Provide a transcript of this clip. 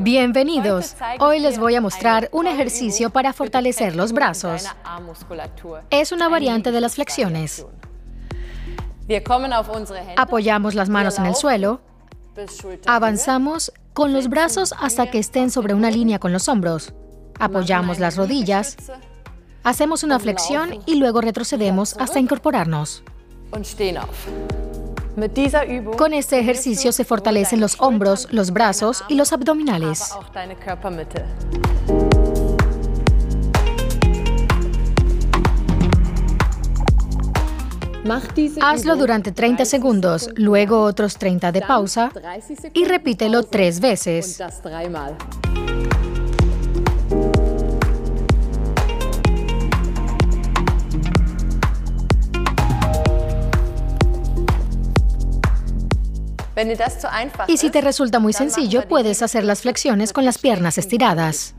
Bienvenidos. Hoy les voy a mostrar un ejercicio para fortalecer los brazos. Es una variante de las flexiones. Apoyamos las manos en el suelo. Avanzamos con los brazos hasta que estén sobre una línea con los hombros. Apoyamos las rodillas. Hacemos una flexión y luego retrocedemos hasta incorporarnos. Con este ejercicio se fortalecen los hombros, los brazos y los abdominales. Hazlo durante 30 segundos, luego otros 30 de pausa y repítelo tres veces. Y si te resulta muy sencillo, puedes hacer las flexiones con las piernas estiradas.